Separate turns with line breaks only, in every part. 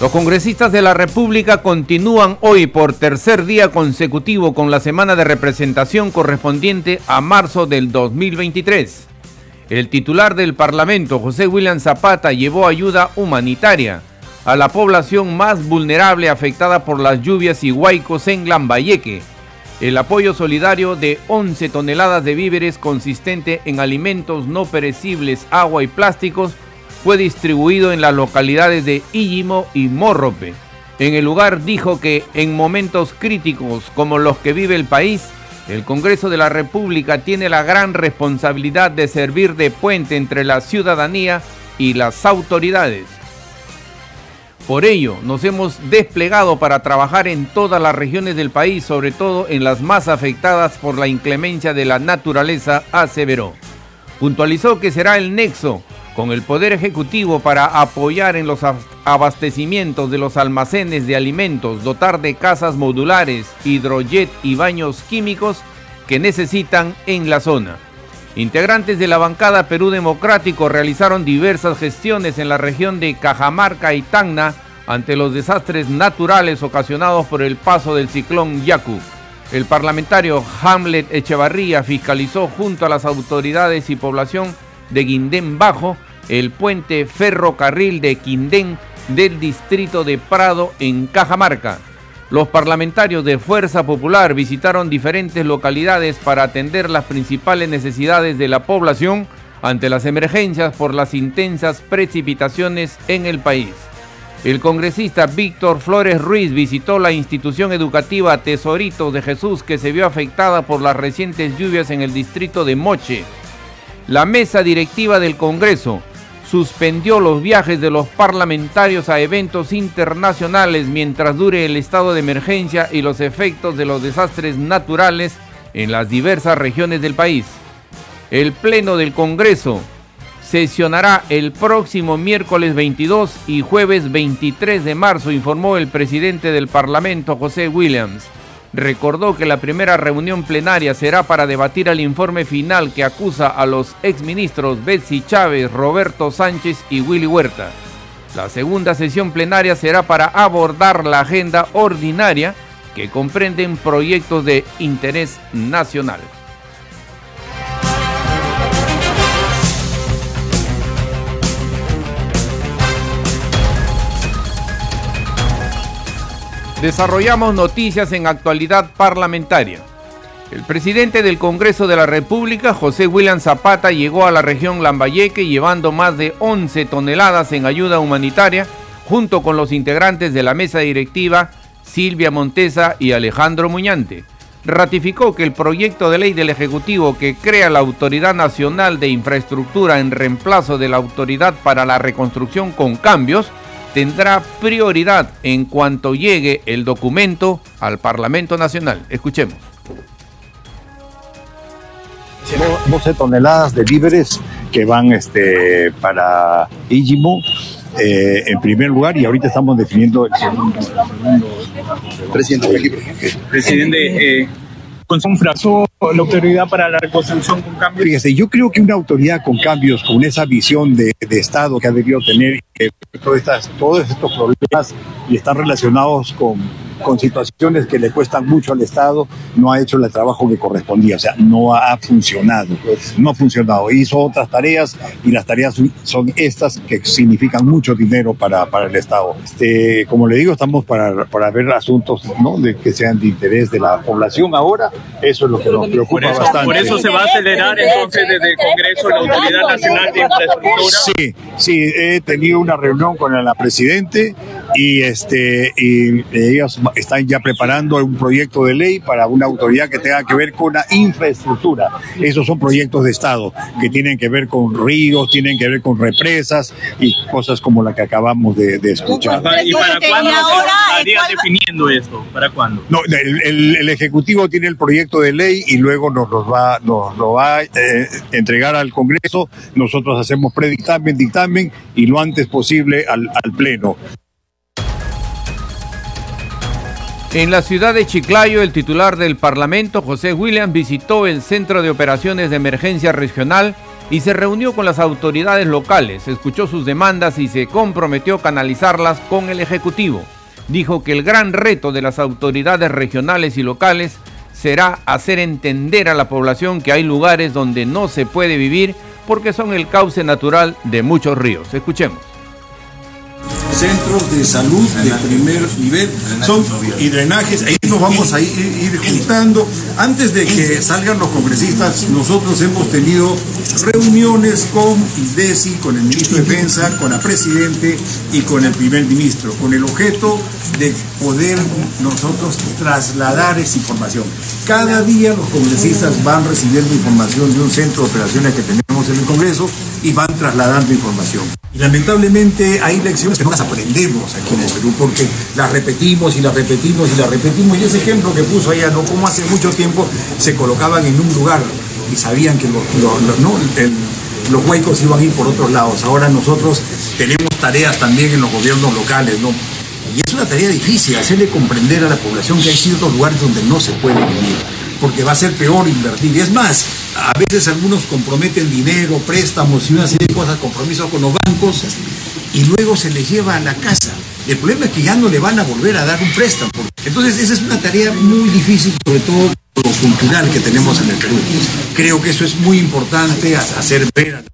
Los congresistas de la República continúan hoy por tercer día consecutivo con la semana de representación correspondiente a marzo del 2023. El titular del Parlamento, José William Zapata, llevó ayuda humanitaria a la población más vulnerable afectada por las lluvias y huaicos en Lambayeque. El apoyo solidario de 11 toneladas de víveres consistente en alimentos no perecibles, agua y plásticos fue distribuido en las localidades de Illimo y Morrope. En el lugar dijo que en momentos críticos como los que vive el país, el Congreso de la República tiene la gran responsabilidad de servir de puente entre la ciudadanía y las autoridades. Por ello, nos hemos desplegado para trabajar en todas las regiones del país, sobre todo en las más afectadas por la inclemencia de la naturaleza, aseveró. Puntualizó que será el nexo con el Poder Ejecutivo para apoyar en los abastecimientos de los almacenes de alimentos, dotar de casas modulares, hidrojet y baños químicos que necesitan en la zona. Integrantes de la bancada Perú Democrático realizaron diversas gestiones en la región de Cajamarca y Tacna ante los desastres naturales ocasionados por el paso del ciclón Yaku. El parlamentario Hamlet Echevarría fiscalizó junto a las autoridades y población de Guindén Bajo el puente ferrocarril de Quindén del distrito de Prado en Cajamarca. Los parlamentarios de Fuerza Popular visitaron diferentes localidades para atender las principales necesidades de la población ante las emergencias por las intensas precipitaciones en el país. El congresista Víctor Flores Ruiz visitó la institución educativa Tesorito de Jesús que se vio afectada por las recientes lluvias en el distrito de Moche. La mesa directiva del Congreso suspendió los viajes de los parlamentarios a eventos internacionales mientras dure el estado de emergencia y los efectos de los desastres naturales en las diversas regiones del país. El Pleno del Congreso sesionará el próximo miércoles 22 y jueves 23 de marzo, informó el presidente del Parlamento, José Williams recordó que la primera reunión plenaria será para debatir el informe final que acusa a los exministros Betsy Chávez, Roberto Sánchez y Willy Huerta. La segunda sesión plenaria será para abordar la agenda ordinaria que comprenden proyectos de interés nacional. Desarrollamos noticias en actualidad parlamentaria. El presidente del Congreso de la República, José William Zapata, llegó a la región Lambayeque llevando más de 11 toneladas en ayuda humanitaria, junto con los integrantes de la mesa directiva, Silvia Montesa y Alejandro Muñante. Ratificó que el proyecto de ley del Ejecutivo que crea la Autoridad Nacional de Infraestructura en reemplazo de la Autoridad para la Reconstrucción con cambios tendrá prioridad en cuanto llegue el documento al Parlamento Nacional. Escuchemos.
12 toneladas de víveres que van este, para Ijimo eh, en primer lugar y ahorita estamos definiendo el segundo.
Presidente, Presidente, eh, con un fracaso la autoridad para la reconstrucción con cambios?
Fíjese, yo creo que una autoridad con cambios, con esa visión de, de Estado que ha debido tener, que todas estas, todos estos problemas y están relacionados con con situaciones que le cuestan mucho al Estado, no ha hecho el trabajo que correspondía, o sea, no ha funcionado, no ha funcionado. Hizo otras tareas y las tareas son estas que significan mucho dinero para, para el Estado. Este, como le digo, estamos para, para ver asuntos ¿no? de que sean de interés de la población ahora, eso es lo que nos preocupa bastante.
Por eso se va a acelerar entonces desde el Congreso la Autoridad Nacional de Infraestructura.
Sí, sí, he tenido una reunión con la Presidente y, este, y ellos están ya preparando un proyecto de ley para una autoridad que tenga que ver con la infraestructura. Esos son proyectos de Estado que tienen que ver con ríos, tienen que ver con represas y cosas como la que acabamos de, escuchar.
¿Y para cuándo se estaría definiendo esto? ¿Para cuándo?
No, el, el, Ejecutivo tiene el proyecto de ley y luego nos, los va, nos lo va a eh, entregar al Congreso. Nosotros hacemos predictamen, dictamen y lo antes posible al, al Pleno.
En la ciudad de Chiclayo, el titular del Parlamento, José William, visitó el Centro de Operaciones de Emergencia Regional y se reunió con las autoridades locales, escuchó sus demandas y se comprometió a canalizarlas con el Ejecutivo. Dijo que el gran reto de las autoridades regionales y locales será hacer entender a la población que hay lugares donde no se puede vivir porque son el cauce natural de muchos ríos. Escuchemos
centros de salud de primer nivel son y drenajes, ahí nos vamos a ir, juntando. Antes de que salgan los congresistas, nosotros hemos tenido reuniones con IDESI, con el ministro de Defensa, con la Presidente y con el primer ministro, con el objeto de poder nosotros trasladar esa información. Cada día los congresistas van recibiendo información de un centro de operaciones que tenemos en el Congreso y van trasladando información. Y lamentablemente hay lecciones que no las aprendemos aquí en el Perú porque las repetimos y las repetimos y las repetimos. Y ese ejemplo que puso allá, ¿no? Como hace mucho tiempo se colocaban en un lugar y sabían que los, los huecos iban a ir por otros lados. Ahora nosotros tenemos tareas también en los gobiernos locales, ¿no? Y es una tarea difícil, hacerle comprender a la población que hay ciertos lugares donde no se puede vivir, porque va a ser peor invertir. Y es más, a veces algunos comprometen dinero, préstamos y una serie de cosas, compromisos con los bancos, y luego se les lleva a la casa. El problema es que ya no le van a volver a dar un préstamo. Entonces esa es una tarea muy difícil, sobre todo lo cultural que tenemos en el Perú. Creo que eso es muy importante hacer ver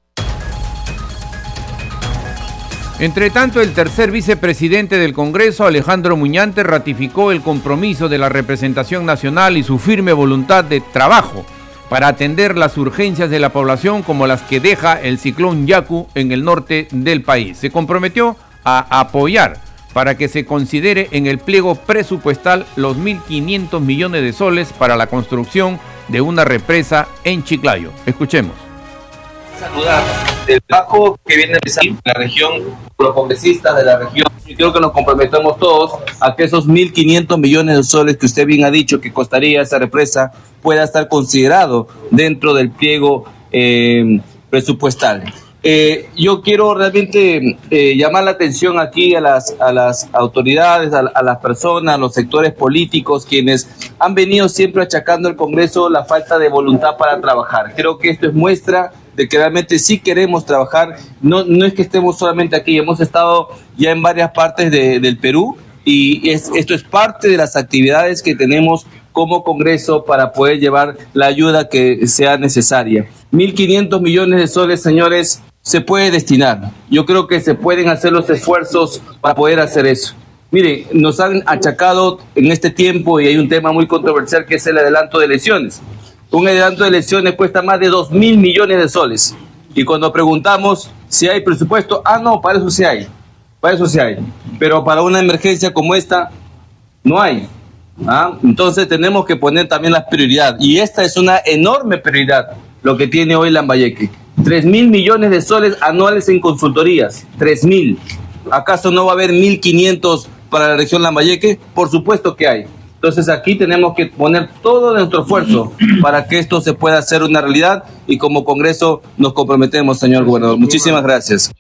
entre tanto, el tercer vicepresidente del Congreso, Alejandro Muñante, ratificó el compromiso de la representación nacional y su firme voluntad de trabajo para atender las urgencias de la población como las que deja el ciclón Yaku en el norte del país. Se comprometió a apoyar para que se considere en el pliego presupuestal los 1.500 millones de soles para la construcción de una represa en Chiclayo. Escuchemos.
Los congresistas de la región. Yo creo que nos comprometemos todos a que esos 1.500 millones de soles que usted bien ha dicho que costaría esa represa pueda estar considerado dentro del pliego eh, presupuestal. Eh, yo quiero realmente eh, llamar la atención aquí a las, a las autoridades, a, las personas, a los sectores políticos, quienes han venido siempre achacando al Congreso la falta de voluntad para trabajar. Creo que esto es muestra de que realmente sí queremos trabajar. No, no es que estemos solamente aquí, hemos estado ya en varias partes del Perú y esto es parte de las actividades que tenemos como Congreso para poder llevar la ayuda que sea necesaria. 1.500 millones de soles, señores, se puede destinar. Yo creo que se pueden hacer los esfuerzos para poder hacer eso. Miren, nos han achacado en este tiempo y hay un tema muy controversial que es el adelanto de elecciones. Un adelanto de elecciones cuesta más de 2 mil millones de soles. Y cuando preguntamos si hay presupuesto, ah, no, para eso sí hay. Para eso sí hay. Pero para una emergencia como esta, no hay. ¿Ah? Entonces tenemos que poner también las prioridades. Y esta es una enorme prioridad, lo que tiene hoy Lambayeque. 3 mil millones de soles anuales en consultorías. 3 mil. ¿Acaso no va a haber 1.500 para la región Lambayeque? Por supuesto que hay. Entonces aquí tenemos que poner todo nuestro esfuerzo para que esto se pueda hacer una realidad y como Congreso nos comprometemos, señor gobernador. Muchísimas gracias.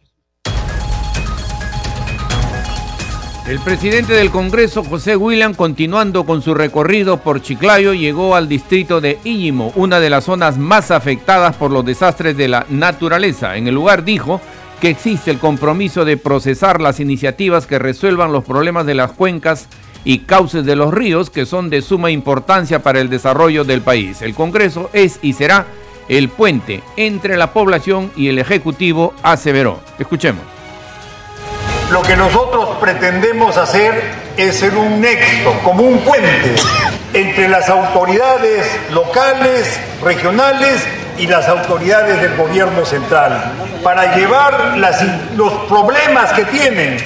El presidente del Congreso, José William, continuando con su recorrido por Chiclayo, llegó al distrito de Íñimo, una de las zonas más afectadas por los desastres de la naturaleza. En el lugar dijo que existe el compromiso de procesar las iniciativas que resuelvan los problemas de las cuencas y cauces de los ríos que son de suma importancia para el desarrollo del país. El Congreso es y será el puente entre la población y el Ejecutivo, aseveró. Escuchemos.
Lo que nosotros pretendemos hacer es ser un nexo, como un puente entre las autoridades locales, regionales y las autoridades del gobierno central, para llevar los problemas que tienen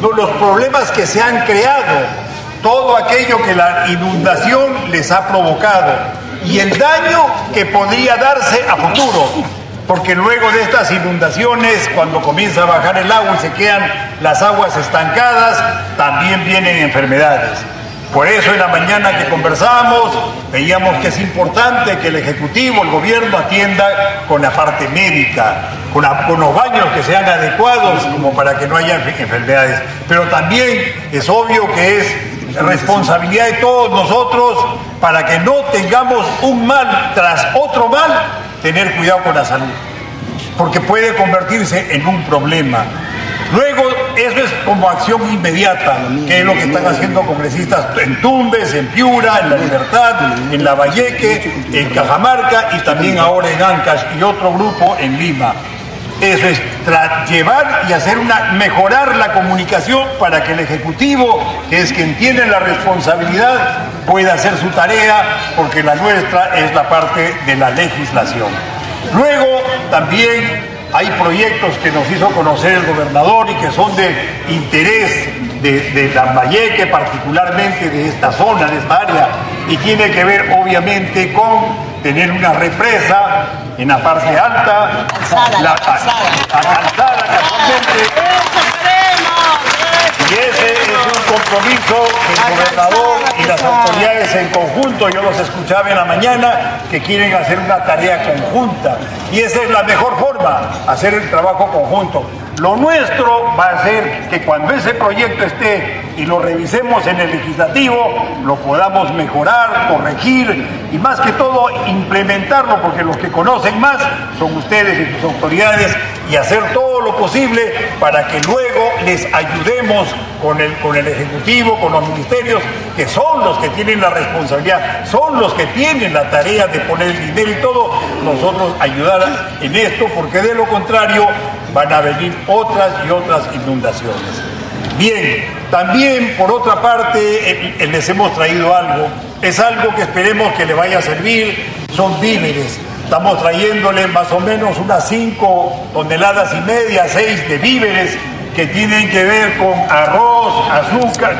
los problemas que se han creado, todo aquello que la inundación les ha provocado y el daño que podría darse a futuro. Porque luego de estas inundaciones, cuando comienza a bajar el agua y se quedan las aguas estancadas, también vienen enfermedades. Por eso en la mañana que conversábamos, veíamos que es importante que el Ejecutivo, el gobierno atienda con la parte médica, con, los baños que sean adecuados como para que no haya enfermedades. Pero también es obvio que es responsabilidad de todos nosotros para que no tengamos un mal tras otro mal, tener cuidado con la salud, porque puede convertirse en un problema. Luego, eso es como acción inmediata, que es lo que están haciendo congresistas en Tumbes, en Piura, en La Libertad, en La Valleque, en Cajamarca y también ahora en Ancash y otro grupo en Lima. Es llevar y hacer una, mejorar la comunicación para que el Ejecutivo, que es quien tiene la responsabilidad, pueda hacer su tarea, porque la nuestra es la parte de la legislación. Luego también hay proyectos que nos hizo conocer el gobernador y que son de interés de, de Lambayeque, particularmente de esta zona, de esta área, y tiene que ver obviamente con tener una represa en la parte alta, la, calzada y ese es un compromiso del gobernador y las autoridades en conjunto, yo los escuchaba en la mañana, que quieren hacer una tarea conjunta. Y esa es la mejor forma, hacer el trabajo conjunto. Lo nuestro va a ser que cuando ese proyecto esté y lo revisemos en el legislativo, lo podamos mejorar, corregir y más que todo implementarlo, porque los que conocen más son ustedes y sus autoridades y hacer todo lo posible para que luego les ayudemos con el, con el Ejecutivo, con los ministerios, que son los que tienen la responsabilidad, son los que tienen la tarea de poner el dinero y todo, nosotros ayudar en esto, porque de lo contrario van a venir otras y otras inundaciones. Bien, también por otra parte les hemos traído algo, es algo que esperemos que le vaya a servir, son víveres. Estamos trayéndole más o menos unas 5 toneladas y media, 6 de víveres que tienen que ver con arroz, azúcar,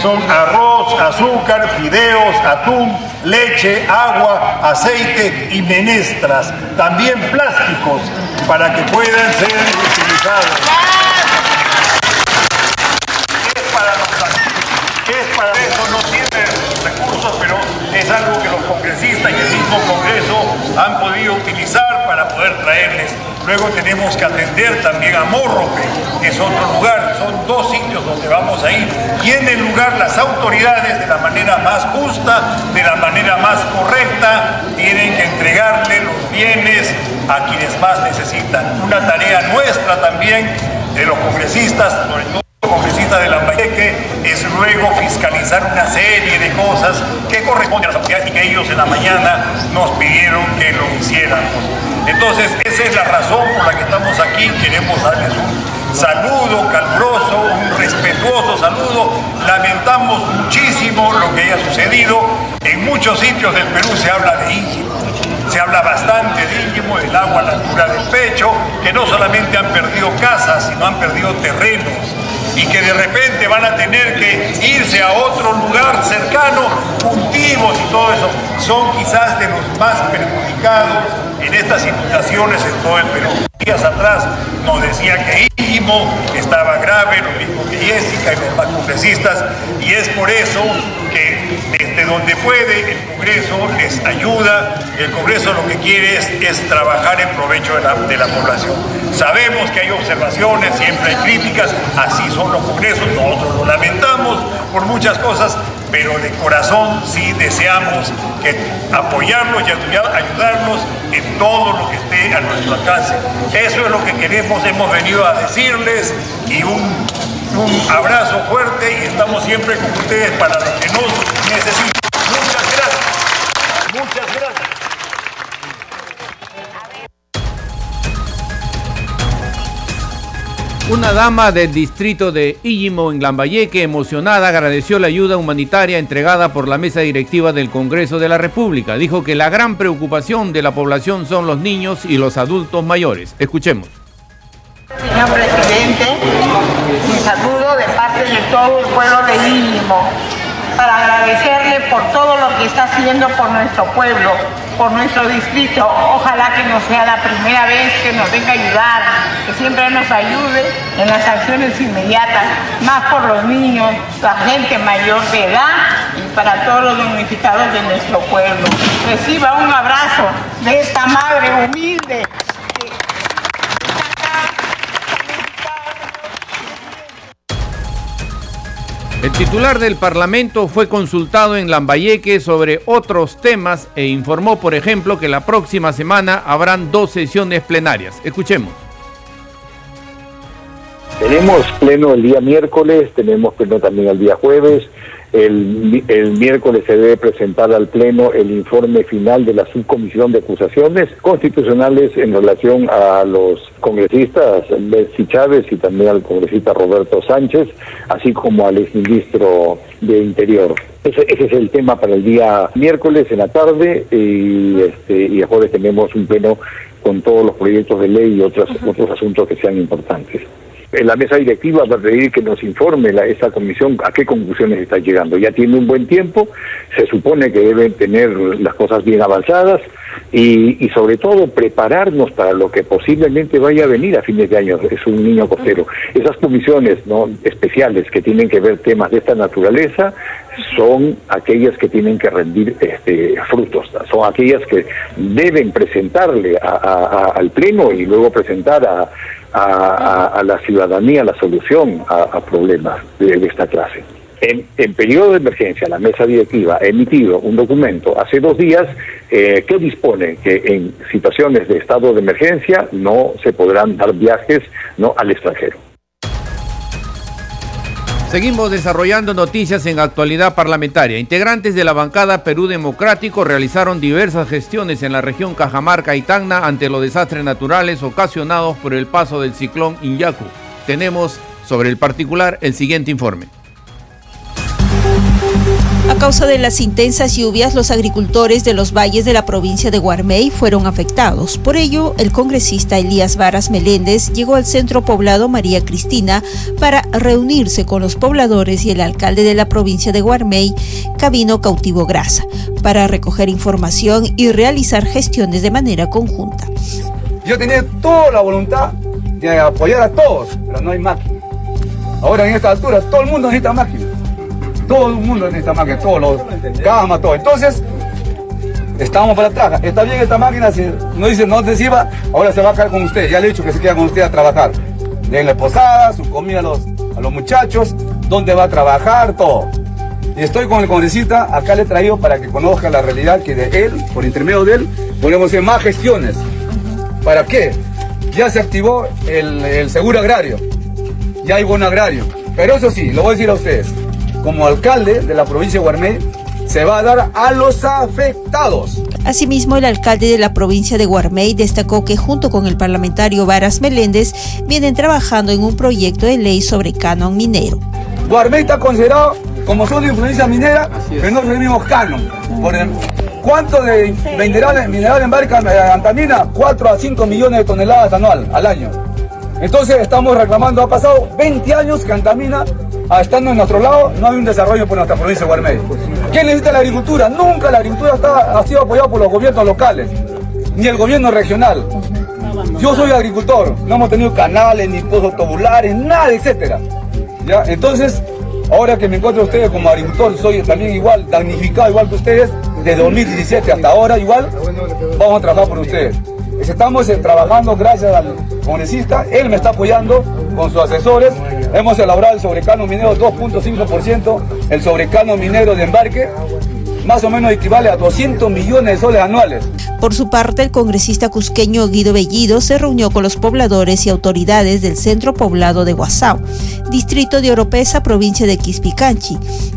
son arroz, azúcar, fideos, atún, leche, agua, aceite y menestras. También plásticos para que puedan ser utilizados. Es para los es para eso, no tiene recursos, pero es algo que los congresistas y el mismo Congreso han podido utilizar para poder traerles Luego tenemos que atender también a Morrope, que es otro lugar, son dos sitios donde vamos a ir. Y en el lugar las autoridades de la manera más justa, de la manera más correcta, tienen que entregarle los bienes a quienes más necesitan. Una tarea nuestra también de los congresistas, sobre todo congresistas de Lambayeque, es luego fiscalizar una serie de cosas que corresponden a las autoridades y que ellos en la mañana nos pidieron que lo hiciéramos. Entonces, esa es la razón por la que estamos aquí. Queremos darles un saludo caluroso, un respetuoso saludo. Lamentamos muchísimo lo que haya sucedido. En muchos sitios del Perú se habla de Íñimo. Se habla bastante de Íñimo, del agua a la altura del pecho, que no solamente han perdido casas, sino han perdido terrenos y que de repente van a tener que irse a otro lugar cercano, cultivos y todo eso, son quizás de los más perjudicados en estas inundaciones en todo el Perú. Días atrás nos decía que Íñimo estaba grave, lo mismo que Jessica y los más y es por eso que donde puede el Congreso les ayuda, el Congreso lo que quiere es, trabajar en provecho de la, de la población. Sabemos que hay observaciones, siempre hay críticas, así son los congresos, nosotros lo lamentamos por muchas cosas, pero de corazón sí deseamos que apoyarlos y ayudarnos en todo lo que esté a nuestro alcance. Eso es lo que queremos, hemos venido a decirles y un, un abrazo fuerte y estamos siempre con ustedes para lo que nos necesiten. Muchas gracias. Muchas gracias.
Una dama del distrito de Illimo en Lambayeque, emocionada, agradeció la ayuda humanitaria entregada por la mesa directiva del Congreso de la República. Dijo que la gran preocupación de la población son los niños y los adultos mayores. Escuchemos.
Señor presidente, mi saludo de de todo el pueblo legítimo para agradecerle por todo lo que está haciendo por nuestro pueblo, por nuestro distrito. Ojalá que no sea la primera vez que nos venga a ayudar, que siempre nos ayude en las acciones inmediatas, más por los niños, la gente mayor de edad y para todos los damnificados de nuestro pueblo. Reciba un abrazo de esta madre humilde
El titular del Parlamento fue consultado en Lambayeque sobre otros temas e informó, por ejemplo, que la próxima semana habrán dos sesiones plenarias. Escuchemos.
Tenemos pleno el día miércoles, tenemos pleno también el día jueves, el, el, miércoles se debe presentar al Pleno el informe final de la subcomisión de acusaciones constitucionales en relación a los congresistas Betsy Chávez y también al congresista Roberto Sánchez, así como al exministro de Interior. Ese, ese, es el tema para el día miércoles en la tarde y, este, y el jueves tenemos un pleno con todos los proyectos de ley y otros, otros asuntos que sean importantes en la mesa directiva va a pedir que nos informe la, esta comisión a qué conclusiones está llegando. Ya tiene un buen tiempo, se supone que deben tener las cosas bien avanzadas y, sobre todo prepararnos para lo que posiblemente vaya a venir a fines de año. Es un niño costero. Esas comisiones no especiales que tienen que ver temas de esta naturaleza son aquellas que tienen que rendir este, frutos, son aquellas que deben presentarle a, al Pleno y luego presentar a, a, la ciudadanía la solución a, problemas de, esta clase. En, en, periodo de emergencia, la mesa directiva ha emitido un documento hace dos días eh, que dispone que en situaciones de estado de emergencia no se podrán dar viajes no al extranjero.
Seguimos desarrollando noticias en actualidad parlamentaria. Integrantes de la bancada Perú Democrático realizaron diversas gestiones en la región Cajamarca y Tacna ante los desastres naturales ocasionados por el paso del ciclón Inyaku. Tenemos sobre el particular el siguiente informe.
A causa de las intensas lluvias, los agricultores de los valles de la provincia de Guarmey fueron afectados. Por ello, el congresista Elías Varas Meléndez llegó al centro poblado María Cristina para reunirse con los pobladores y el alcalde de la provincia de Guarmey, Cabino Cautivo Grasa, para recoger información y realizar gestiones de manera conjunta.
Yo tenía toda la voluntad de apoyar a todos, pero no hay máquina. Ahora en esta altura todo el mundo necesita máquina todo el mundo en esta máquina, todos los camas, todo. Entonces, estamos para atrás. Está bien esta máquina, si no dice no te sirva, ahora se va a caer con usted. Ya le he dicho que se queda con usted a trabajar. Denle posada, su comida a los, a los muchachos, dónde va a trabajar, todo. Y estoy con el congresista, acá le he traído para que conozca la realidad que de él, por intermedio de él, podemos hacer más gestiones. ¿Para qué? Ya se activó el, el seguro agrario, ya hay bono agrario. Pero eso sí, lo voy a decir a ustedes, como alcalde de la provincia de Guarmey se va a dar a los afectados.
Asimismo, el alcalde de la provincia de Guarmey destacó que junto con el parlamentario Varas Meléndez vienen trabajando en un proyecto de ley sobre canon minero.
Guarmey está considerado como zona de influencia minera, pero no recibimos canon. Por el, ¿Cuánto de mineral, mineral embarca Antamina? 4 a 5 millones de toneladas anual, al año. Entonces estamos reclamando, ha pasado 20 años que Antamina estando en nuestro lado, no hay un desarrollo por nuestra provincia de Guarmey. ¿Quién necesita la agricultura? Nunca la agricultura ha sido apoyada por los gobiernos locales, ni el gobierno regional. Yo soy agricultor, no hemos tenido canales, ni pozos tubulares, nada, etcétera. ¿Ya? Entonces, ahora que me encuentro ustedes como agricultor, soy también igual, damnificado igual que ustedes, de 2017 hasta ahora igual, vamos a trabajar por ustedes. Estamos eh, trabajando gracias al congresista, él me está apoyando con sus asesores. Hemos elaborado el sobrecano minero 2.5%, el sobrecano minero de embarque, más o menos equivale a 200 millones de soles anuales.
Por su parte, el congresista cusqueño Guido Bellido se reunió con los pobladores y autoridades del centro poblado de Guasao, distrito de Oropesa, provincia de Quispicanchi,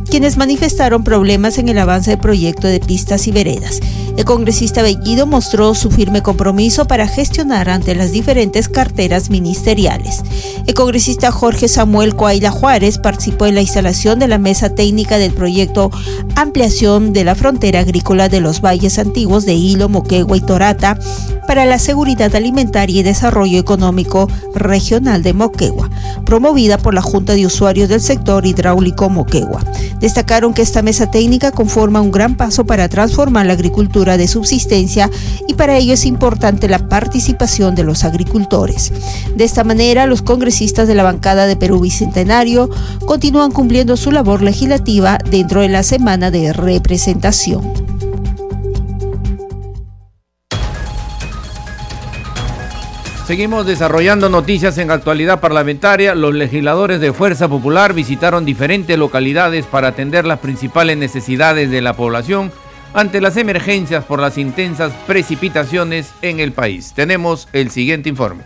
quienes manifestaron problemas en el avance del proyecto de pistas y veredas. El congresista Bellido mostró su firme compromiso para gestionar ante las diferentes carteras ministeriales. El congresista Jorge Samuel Coaila Juárez participó en la instalación de la mesa técnica del proyecto Ampliación de la frontera agrícola de los valles antiguos de Hilo, Moca Moquegua y Torata para la seguridad alimentaria y desarrollo económico regional de Moquegua, promovida por la Junta de Usuarios del Sector Hidráulico Moquegua. Destacaron que esta mesa técnica conforma un gran paso para transformar la agricultura de subsistencia y para ello es importante la participación de los agricultores. De esta manera, los congresistas de la bancada de Perú Bicentenario continúan cumpliendo su labor legislativa dentro de la semana de representación.
Seguimos desarrollando noticias en actualidad parlamentaria. Los legisladores de Fuerza Popular visitaron diferentes localidades para atender las principales necesidades de la población ante las emergencias por las intensas precipitaciones en el país. Tenemos el siguiente informe.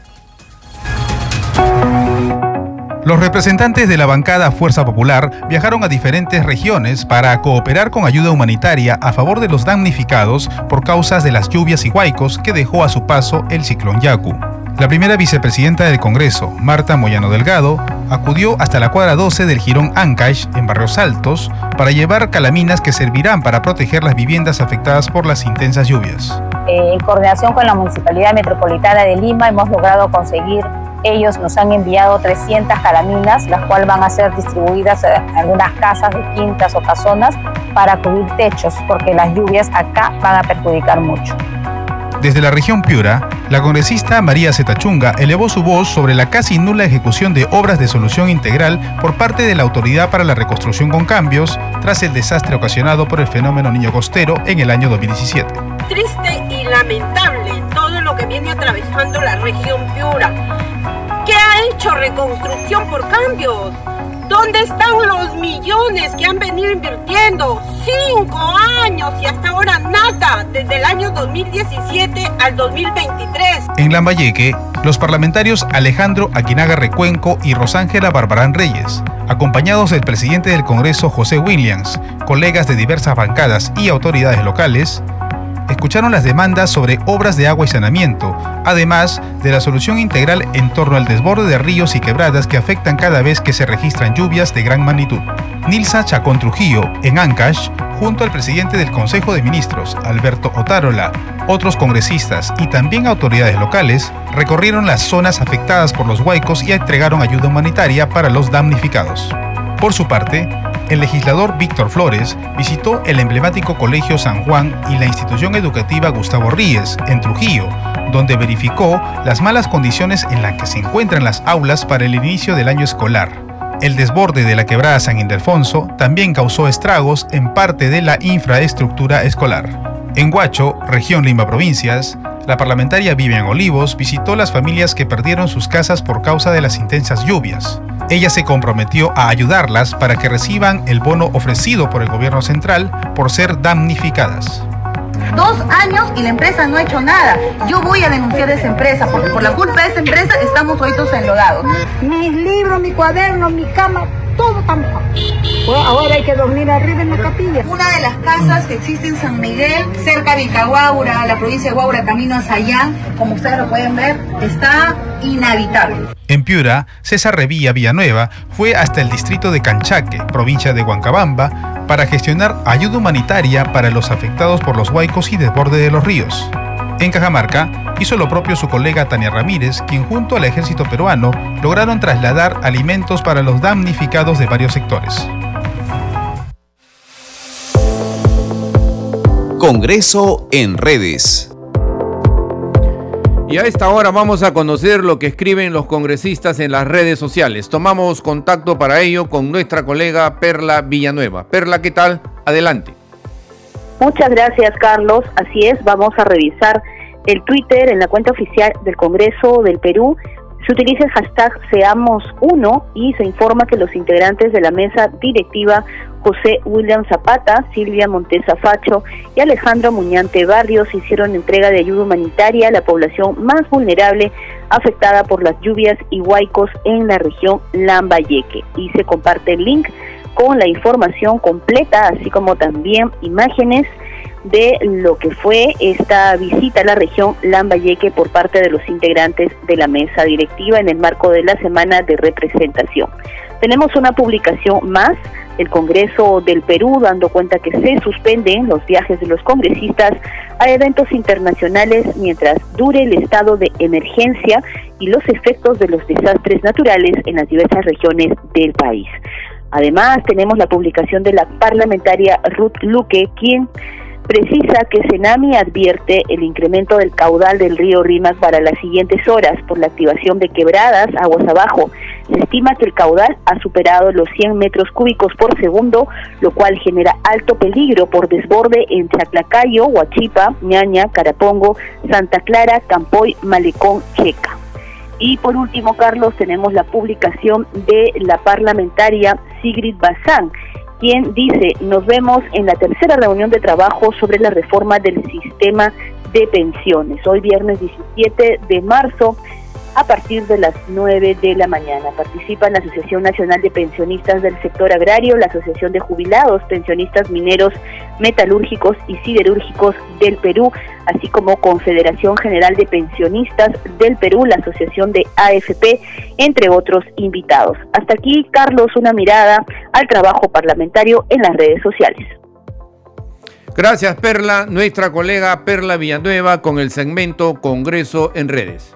Los representantes de la bancada Fuerza Popular viajaron a diferentes regiones para cooperar con ayuda humanitaria a favor de los damnificados por causas de las lluvias y huaicos que dejó a su paso el ciclón Yaku. La primera vicepresidenta del Congreso, Marta Moyano Delgado, acudió hasta la cuadra 12 del Girón Ancash, en Barrios Altos, para llevar calaminas que servirán para proteger las viviendas afectadas por las intensas lluvias.
Eh, en coordinación con la Municipalidad Metropolitana de Lima hemos logrado conseguir, ellos nos han enviado 300 calaminas, las cuales van a ser distribuidas en algunas casas de quintas o casonas para cubrir techos, porque las lluvias acá van a perjudicar mucho.
Desde la región Piura, la congresista María Zetachunga elevó su voz sobre la casi nula ejecución de obras de solución integral por parte de la Autoridad para la Reconstrucción con Cambios tras el desastre ocasionado por el fenómeno Niño Costero en el año 2017.
Triste y lamentable todo lo que viene atravesando la región Piura. ¿Qué ha hecho Reconstrucción por Cambios? ¿Dónde están los millones que han venido invirtiendo? Cinco años y hasta ahora nada, desde el año 2017 al 2023.
En Lambayeque, los parlamentarios Alejandro Aquinaga Recuenco y Rosángela Barbarán Reyes, acompañados del presidente del Congreso José Williams, colegas de diversas bancadas y autoridades locales, escucharon las demandas sobre obras de agua y saneamiento, además de la solución integral en torno al desborde de ríos y quebradas que afectan cada vez que se registran lluvias de gran magnitud. Nilsa Chacón Trujillo, en Ancash, junto al presidente del Consejo de Ministros, Alberto Otárola, otros congresistas y también autoridades locales, recorrieron las zonas afectadas por los huaicos y entregaron ayuda humanitaria para los damnificados. Por su parte, el legislador Víctor Flores visitó el emblemático Colegio San Juan y la institución educativa Gustavo Ríez, en Trujillo, donde verificó las malas condiciones en las que se encuentran las aulas para el inicio del año escolar. El desborde de la quebrada San Ildefonso también causó estragos en parte de la infraestructura escolar. En Huacho, región Lima Provincias, la parlamentaria Vivian Olivos visitó las familias que perdieron sus casas por causa de las intensas lluvias. Ella se comprometió a ayudarlas para que reciban el bono ofrecido por el gobierno central por ser damnificadas.
Dos años y la empresa no ha hecho nada. Yo voy a denunciar a esa empresa porque por la culpa de esa empresa estamos hoy todos enlodados. Mis libros, mi cuaderno, mi cama, todo está ahora hay que dormir arriba en la capilla. Una de las casas que existe en San Miguel, cerca de Incahuaura, la provincia de Huaura, camino a Sayán, como ustedes lo pueden ver, está inhabitable.
En Piura, César Revilla Villanueva fue hasta el distrito de Canchaque, provincia de Huancabamba, para gestionar ayuda humanitaria para los afectados por los huaicos y desborde de los ríos. En Cajamarca, hizo lo propio su colega Tania Ramírez, quien junto al ejército peruano lograron trasladar alimentos para los damnificados de varios sectores.
Congreso en redes.
Y a esta hora vamos a conocer lo que escriben los congresistas en las redes sociales. Tomamos contacto para ello con nuestra colega Perla Villanueva. Perla, ¿qué tal? Adelante.
Muchas gracias, Carlos. Así es, vamos a revisar el Twitter en la cuenta oficial del Congreso del Perú. Se utiliza el hashtag Seamos Uno y se informa que los integrantes de la mesa directiva José William Zapata, Silvia Montesa Facho y Alejandro Muñante Barrios hicieron entrega de ayuda humanitaria a la población más vulnerable afectada por las lluvias y huaicos en la región Lambayeque. Y se comparte el link con la información completa, así como también imágenes de lo que fue esta visita a la región Lambayeque por parte de los integrantes de la mesa directiva en el marco de la semana de representación. Tenemos una publicación más del Congreso del Perú dando cuenta que se suspenden los viajes de los congresistas a eventos internacionales mientras dure el estado de emergencia y los efectos de los desastres naturales en las diversas regiones del país. Además, tenemos la publicación de la parlamentaria Ruth Luque, quien precisa que Senami advierte el incremento del caudal del río Rímac para las siguientes horas por la activación de quebradas aguas abajo. Se estima que el caudal ha superado los 100 metros cúbicos por segundo, lo cual genera alto peligro por desborde en Chaclacayo, Huachipa, Ñaña, Carapongo, Santa Clara, Campoy, Malecón, Checa. Y por último, Carlos, tenemos la publicación de la parlamentaria Sigrid Bazán, quien dice, nos vemos en la tercera reunión de trabajo sobre la reforma del sistema de pensiones. Hoy viernes 17 de marzo a partir de las 9 de la mañana. Participan la Asociación Nacional de Pensionistas del Sector Agrario, la Asociación de Jubilados, Pensionistas Mineros, Metalúrgicos y Siderúrgicos del Perú, así como Confederación General de Pensionistas del Perú, la Asociación de AFP, entre otros invitados. Hasta aquí, Carlos, una mirada al trabajo parlamentario en las redes sociales.
Gracias, Perla. Nuestra colega Perla Villanueva con el segmento Congreso en redes.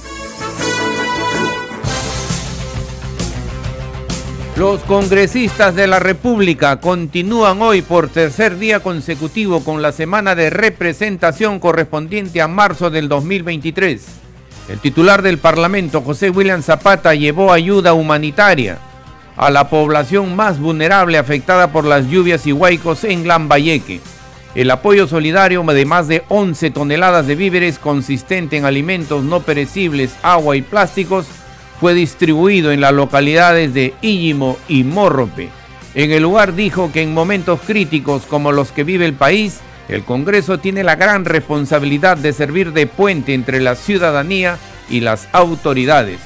Los congresistas de la República continúan hoy por tercer día consecutivo con la semana de representación correspondiente a marzo del 2023. El titular del Parlamento, José William Zapata, llevó ayuda humanitaria a la población más vulnerable afectada por las lluvias y huaicos en Lambayeque. El apoyo solidario de más de 11 toneladas de víveres consistente en alimentos no perecibles, agua y plásticos fue distribuido en las localidades de Íllimo y Morrope. En el lugar dijo que en momentos críticos como los que vive el país, el Congreso tiene la gran responsabilidad de servir de puente entre la ciudadanía y las autoridades.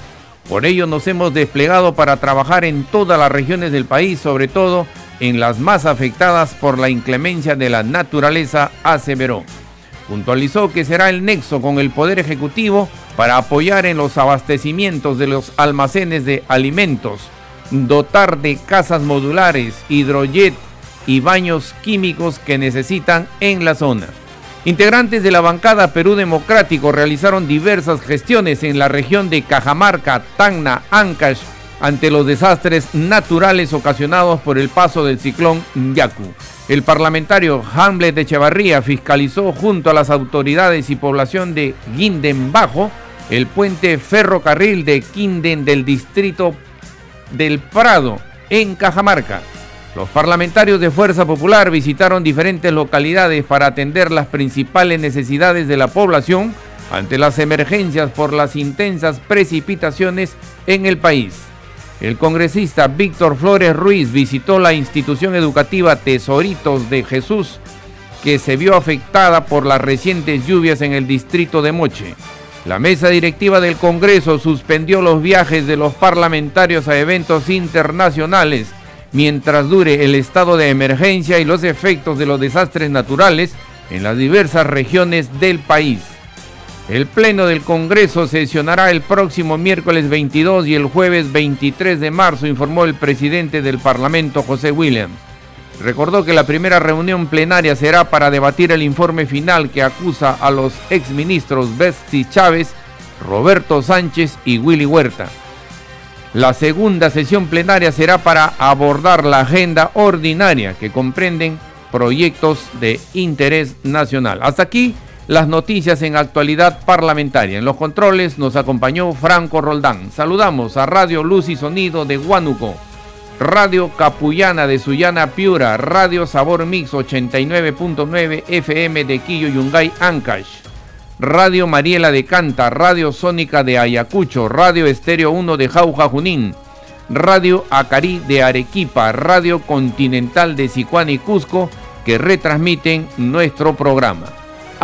Por ello nos hemos desplegado para trabajar en todas las regiones del país, sobre todo en las más afectadas por la inclemencia de la naturaleza, aseveró. Puntualizó que será el nexo con el Poder Ejecutivo para apoyar en los abastecimientos de los almacenes de alimentos, dotar de casas modulares, hidrojet y baños químicos que necesitan en la zona. Integrantes de la bancada Perú Democrático realizaron diversas gestiones en la región de Cajamarca, Tacna, Ancash, ante los desastres naturales ocasionados por el paso del ciclón Yaku. El parlamentario Hamlet Echevarría fiscalizó junto a las autoridades y población de Guinden Bajo el puente ferrocarril de Quinden del distrito del Prado en Cajamarca. Los parlamentarios de Fuerza Popular visitaron diferentes localidades para atender las principales necesidades de la población ante las emergencias por las intensas precipitaciones en el país. El congresista Víctor Flores Ruiz visitó la institución educativa Tesoritos de Jesús, que se vio afectada por las recientes lluvias en el distrito de Moche. La mesa directiva del Congreso suspendió los viajes de los parlamentarios a eventos internacionales mientras dure el estado de emergencia y los efectos de los desastres naturales en las diversas regiones del país. El Pleno del Congreso sesionará el próximo miércoles 22 y el jueves 23 de marzo, informó el presidente del Parlamento, José Williams. Recordó que la primera reunión plenaria será para debatir el informe final que acusa a los exministros Besti Chávez, Roberto Sánchez y Willy Huerta. La segunda sesión plenaria será para abordar la agenda ordinaria que comprenden proyectos de interés nacional. Hasta aquí las noticias en actualidad parlamentaria. En los controles nos acompañó Franco Roldán. Saludamos a Radio Luz y Sonido de Huánuco, Radio Capullana de Sullana Piura, Radio Sabor Mix 89.9 FM de Quillo Yungay Ancash, Radio Mariela de Canta, Radio Sónica de Ayacucho, Radio Estéreo 1 de Jauja Junín, Radio Acarí de Arequipa, Radio Continental de Sicuán y Cusco, que retransmiten nuestro programa.